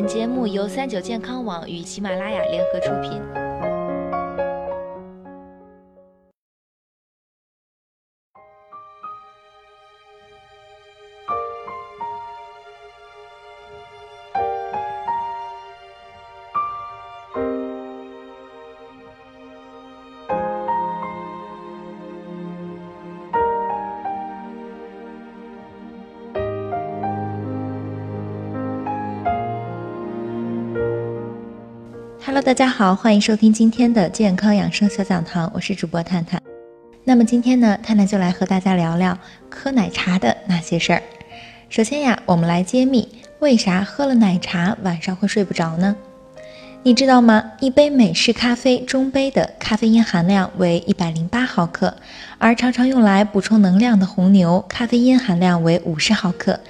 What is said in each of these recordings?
本节目由三九健康网与喜马拉雅联合出品。Hello，大家好，欢迎收听今天的健康养生小讲堂，我是主播探探。那么今天呢，探探就来和大家聊聊喝奶茶的那些事儿。首先呀，我们来揭秘为啥喝了奶茶晚上会睡不着呢？你知道吗？一杯美式咖啡中杯的咖啡因含量为一百零八毫克，而常常用来补充能量的红牛咖啡因含量为五十毫克。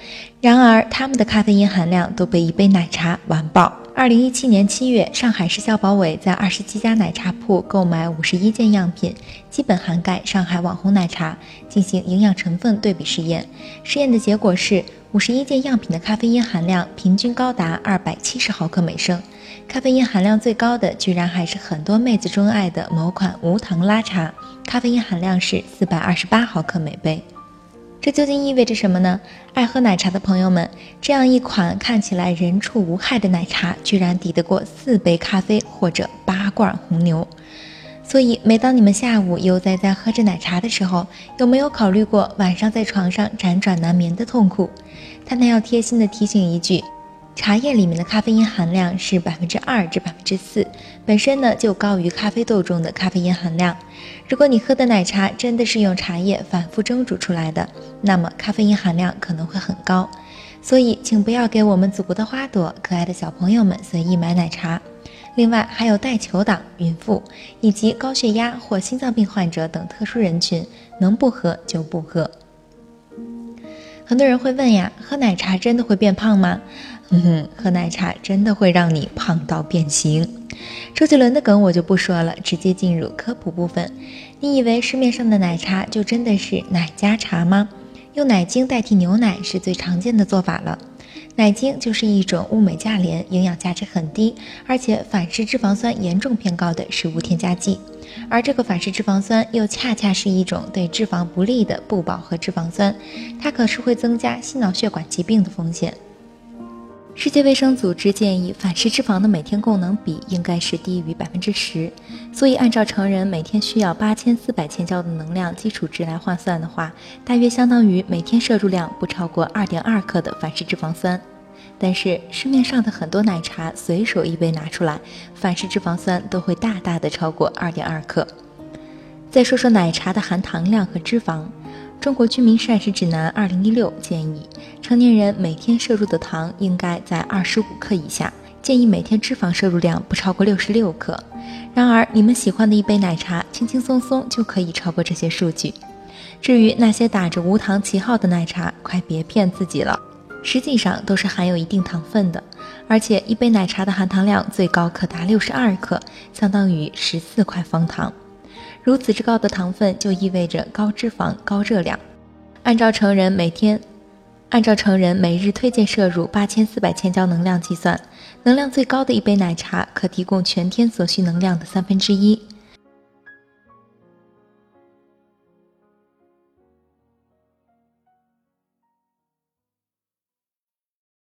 然而，它们的咖啡因含量都被一杯奶茶完爆。二零一七年七月，上海市消保委在二十七家奶茶铺购买五十一件样品，基本涵盖上海网红奶茶，进行营养成分对比试验。试验的结果是，五十一件样品的咖啡因含量平均高达二百七十毫克每升。咖啡因含量最高的，居然还是很多妹子钟爱的某款无糖拉茶，咖啡因含量是四百二十八毫克每杯。这究竟意味着什么呢？爱喝奶茶的朋友们，这样一款看起来人畜无害的奶茶，居然抵得过四杯咖啡或者八罐红牛。所以，每当你们下午悠哉哉喝着奶茶的时候，有没有考虑过晚上在床上辗转难眠的痛苦？探探要贴心的提醒一句。茶叶里面的咖啡因含量是百分之二至百分之四，本身呢就高于咖啡豆中的咖啡因含量。如果你喝的奶茶真的是用茶叶反复蒸煮出来的，那么咖啡因含量可能会很高。所以，请不要给我们祖国的花朵、可爱的小朋友们随意买奶茶。另外，还有带球党、孕妇以及高血压或心脏病患者等特殊人群，能不喝就不喝。很多人会问呀，喝奶茶真的会变胖吗？嗯哼，喝奶茶真的会让你胖到变形。周杰伦的梗我就不说了，直接进入科普部分。你以为市面上的奶茶就真的是奶加茶吗？用奶精代替牛奶是最常见的做法了。奶精就是一种物美价廉、营养价值很低，而且反式脂肪酸严重偏高的食物添加剂。而这个反式脂肪酸又恰恰是一种对脂肪不利的不饱和脂肪酸，它可是会增加心脑血管疾病的风险。世界卫生组织建议，反式脂肪的每天供能比应该是低于百分之十。所以，按照成人每天需要八千四百千焦的能量基础值来换算的话，大约相当于每天摄入量不超过二点二克的反式脂肪酸。但是，市面上的很多奶茶随手一杯拿出来，反式脂肪酸都会大大的超过二点二克。再说说奶茶的含糖量和脂肪。中国居民膳食指南二零一六建议，成年人每天摄入的糖应该在二十五克以下，建议每天脂肪摄入量不超过六十六克。然而，你们喜欢的一杯奶茶，轻轻松松就可以超过这些数据。至于那些打着无糖旗号的奶茶，快别骗自己了，实际上都是含有一定糖分的，而且一杯奶茶的含糖量最高可达六十二克，相当于十四块方糖。如此之高的糖分，就意味着高脂肪、高热量。按照成人每天，按照成人每日推荐摄入八千四百千焦能量计算，能量最高的一杯奶茶可提供全天所需能量的三分之一。